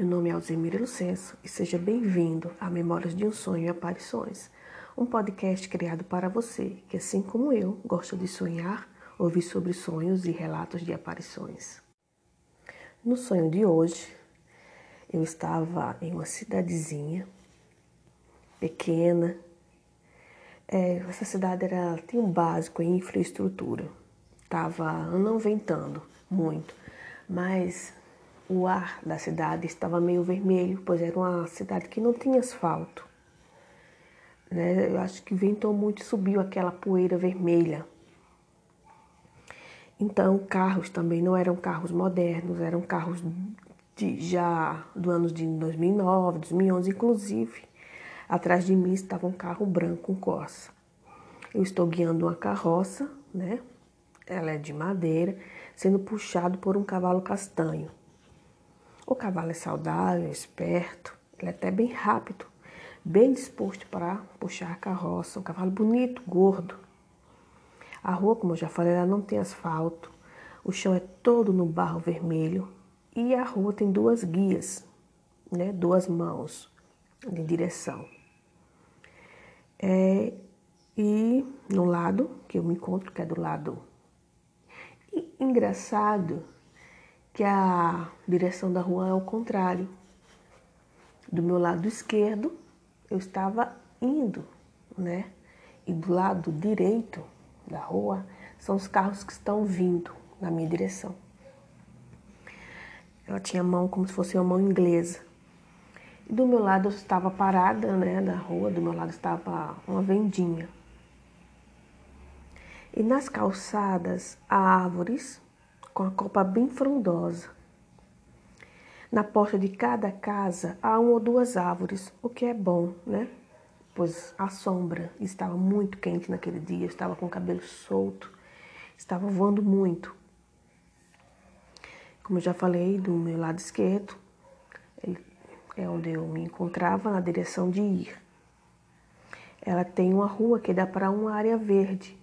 Meu nome é Alzemira Lucenso e seja bem-vindo a Memórias de um Sonho e Aparições, um podcast criado para você que, assim como eu, gosta de sonhar, ouvir sobre sonhos e relatos de aparições. No sonho de hoje, eu estava em uma cidadezinha pequena. É, essa cidade era, tinha um básico em infraestrutura. Estava não ventando muito, mas o ar da cidade estava meio vermelho, pois era uma cidade que não tinha asfalto. Né? Eu acho que ventou muito e subiu aquela poeira vermelha. Então, carros também não eram carros modernos, eram carros de, já do ano de 2009, 2011, inclusive. Atrás de mim estava um carro branco, um Corsa. Eu estou guiando uma carroça, né? Ela é de madeira, sendo puxado por um cavalo castanho. O cavalo é saudável, esperto, ele é até bem rápido, bem disposto para puxar a carroça. Um cavalo bonito, gordo. A rua, como eu já falei, ela não tem asfalto. O chão é todo no barro vermelho e a rua tem duas guias, né, duas mãos de direção. É, e no lado que eu me encontro, que é do lado e, engraçado, que a direção da rua é o contrário. Do meu lado esquerdo, eu estava indo, né? E do lado direito da rua são os carros que estão vindo na minha direção. Ela tinha mão como se fosse uma mão inglesa. E do meu lado eu estava parada, né, na rua, do meu lado estava uma vendinha. E nas calçadas há árvores com a copa bem frondosa. Na porta de cada casa há uma ou duas árvores, o que é bom, né? Pois a sombra estava muito quente naquele dia, estava com o cabelo solto, estava voando muito. Como eu já falei, do meu lado esquerdo, é onde eu me encontrava na direção de ir. Ela tem uma rua que dá para uma área verde,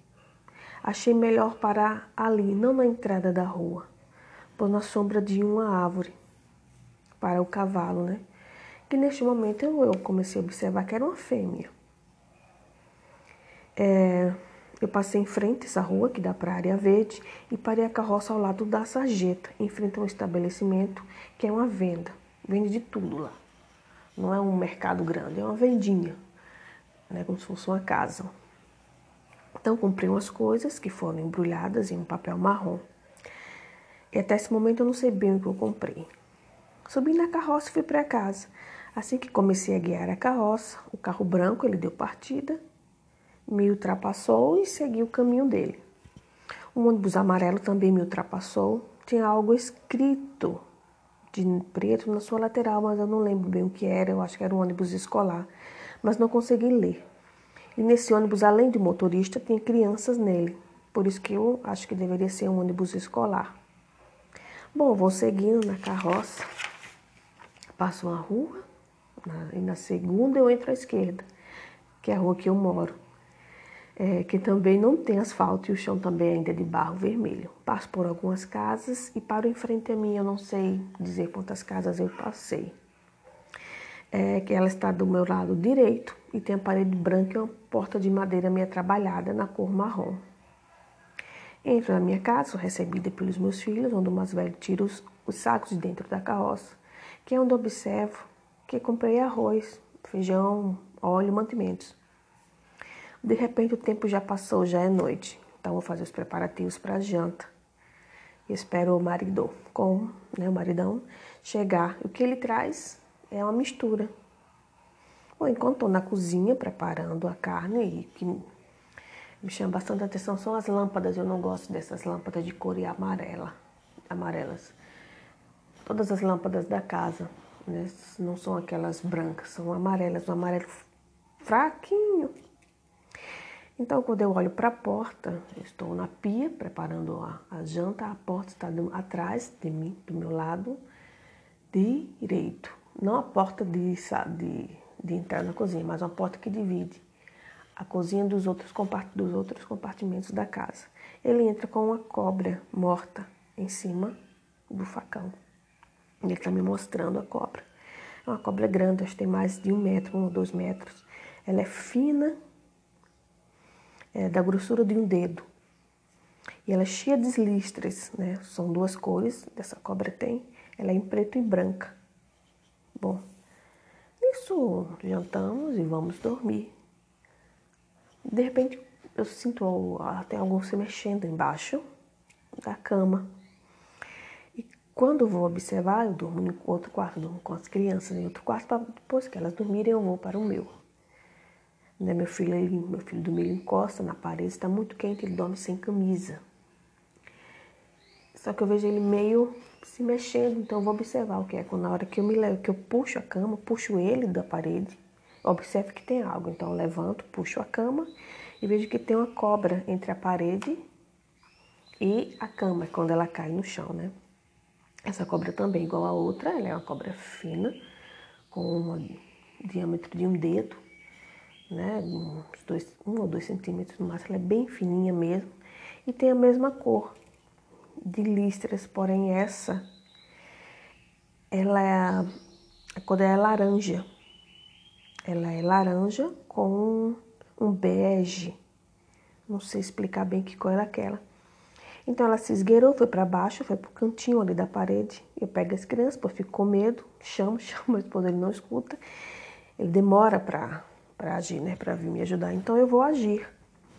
Achei melhor parar ali, não na entrada da rua, por na sombra de uma árvore, para o cavalo, né? Que neste momento eu, eu comecei a observar que era uma fêmea. É, eu passei em frente a essa rua que dá para a área verde e parei a carroça ao lado da sarjeta, em frente a um estabelecimento que é uma venda. Vende de tudo lá. Não é um mercado grande, é uma vendinha, né, como se fosse uma casa. Então, comprei umas coisas que foram embrulhadas em um papel marrom. E até esse momento eu não sei bem o que eu comprei. Subi na carroça e fui para casa. Assim que comecei a guiar a carroça, o carro branco ele deu partida, me ultrapassou e seguiu o caminho dele. Um ônibus amarelo também me ultrapassou. Tinha algo escrito de preto na sua lateral, mas eu não lembro bem o que era. Eu acho que era um ônibus escolar, mas não consegui ler. E nesse ônibus, além de motorista, tem crianças nele. Por isso que eu acho que deveria ser um ônibus escolar. Bom, vou seguindo na carroça. Passo uma rua e na segunda eu entro à esquerda, que é a rua que eu moro. É, que também não tem asfalto e o chão também ainda é de barro vermelho. Passo por algumas casas e paro em frente a mim. Eu não sei dizer quantas casas eu passei é, que ela está do meu lado direito e tem a parede branca e uma porta de madeira meia trabalhada na cor marrom. Entro na minha casa, sou recebida pelos meus filhos, onde o mais velho tira os, os sacos de dentro da carroça, que é onde observo que comprei arroz, feijão, óleo, mantimentos. De repente o tempo já passou, já é noite, então vou fazer os preparativos para a janta. E espero o marido, com né, o maridão, chegar. O que ele traz é uma mistura. Bom, enquanto estou na cozinha preparando a carne, e que me chama bastante atenção são as lâmpadas. Eu não gosto dessas lâmpadas de cor amarela, amarelas. Todas as lâmpadas da casa, né? Não são aquelas brancas, são amarelas, um amarelo fraquinho. Então, quando eu olho para a porta, estou na pia preparando a, a janta, a porta está atrás de mim, do meu lado direito não a porta de, de, de entrar na cozinha, mas uma porta que divide a cozinha dos outros, dos outros compartimentos da casa. Ele entra com uma cobra morta em cima do facão. Ele está me mostrando a cobra. É uma cobra grande, acho que tem mais de um metro, um ou dois metros. Ela é fina, é da grossura de um dedo. E ela é cheia de listras, né? São duas cores, dessa cobra tem. Ela é em preto e branca. Bom, nisso jantamos e vamos dormir. De repente eu sinto até algo se mexendo embaixo da cama. E quando vou observar, eu durmo em outro quarto, durmo com as crianças em outro quarto, para depois que elas dormirem eu vou para o meu. Né, meu filho, ele, meu filho do meio encosta na parede, está muito quente, ele dorme sem camisa. Só que eu vejo ele meio se mexendo, então eu vou observar o que é. Quando na hora que eu me levo, que eu puxo a cama, puxo ele da parede, observo que tem algo. Então eu levanto, puxo a cama e vejo que tem uma cobra entre a parede e a cama, quando ela cai no chão, né? Essa cobra também, igual a outra, ela é uma cobra fina, com um diâmetro de um dedo, né? Uns dois, um ou dois centímetros no máximo, ela é bem fininha mesmo. E tem a mesma cor de listras, porém essa, ela é, a cor é laranja. Ela é laranja com um bege. Não sei explicar bem que cor era aquela. Então ela se esgueirou, foi para baixo, foi pro cantinho ali da parede. Eu pego as crianças, pô, fico com medo, chamo, chamo, meu esposo ele não escuta. Ele demora para agir, né, para vir me ajudar. Então eu vou agir.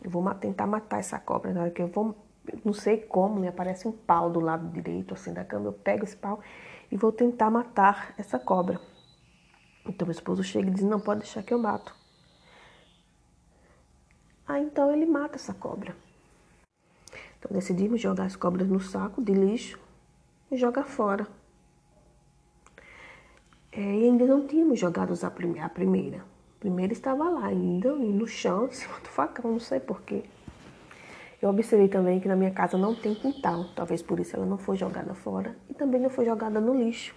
Eu vou tentar matar essa cobra. Na hora que eu vou, não sei como, me aparece um pau do lado direito assim da cama. Eu pego esse pau e vou tentar matar essa cobra. Então meu esposo chega e diz: Não pode deixar que eu mato. Ah, então ele mata essa cobra. Então decidimos jogar as cobras no saco de lixo e jogar fora. É, e ainda não tínhamos jogado. A primeira, a primeira estava lá ainda, no chão, em cima do facão, não sei porquê. Eu observei também que na minha casa não tem quintal, talvez por isso ela não foi jogada fora e também não foi jogada no lixo.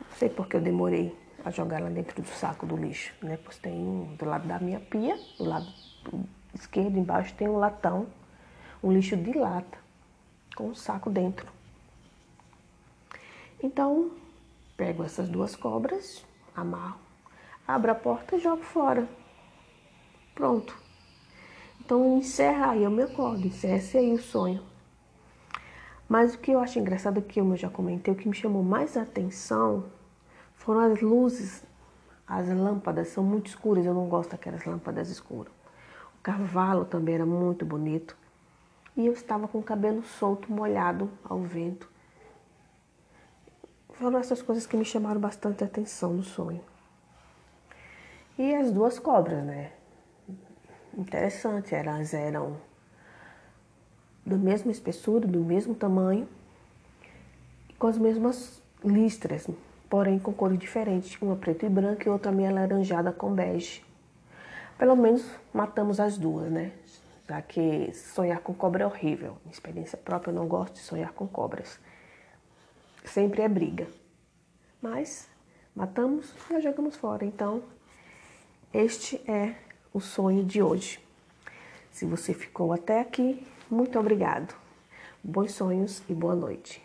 Não sei porque eu demorei a jogar ela dentro do saco do lixo, né? Pois tem do lado da minha pia, do lado esquerdo embaixo tem um latão, um lixo de lata com um saco dentro. Então, pego essas duas cobras, amarro, abro a porta e jogo fora. Pronto. Então encerra aí, eu me acordo, encerra aí o sonho. Mas o que eu acho engraçado, que eu já comentei, o que me chamou mais atenção foram as luzes, as lâmpadas são muito escuras, eu não gosto daquelas lâmpadas escuras. O cavalo também era muito bonito. E eu estava com o cabelo solto, molhado ao vento. Foram essas coisas que me chamaram bastante atenção no sonho. E as duas cobras, né? Interessante, elas eram da mesma espessura, do mesmo tamanho, com as mesmas listras, porém com cores diferentes, uma preta e branca e outra meio alaranjada com bege. Pelo menos matamos as duas, né? Já que sonhar com cobra é horrível. Minha experiência própria, eu não gosto de sonhar com cobras. Sempre é briga. Mas matamos e jogamos fora. Então, este é o sonho de hoje. Se você ficou até aqui, muito obrigado. Bons sonhos e boa noite.